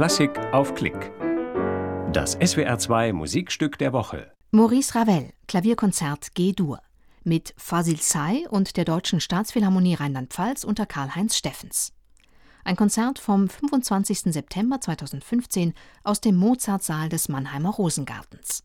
Klassik auf Klick. Das SWR2 Musikstück der Woche. Maurice Ravel, Klavierkonzert G-Dur. Mit Fasil Say und der Deutschen Staatsphilharmonie Rheinland-Pfalz unter Karl-Heinz Steffens. Ein Konzert vom 25. September 2015 aus dem Mozartsaal des Mannheimer Rosengartens.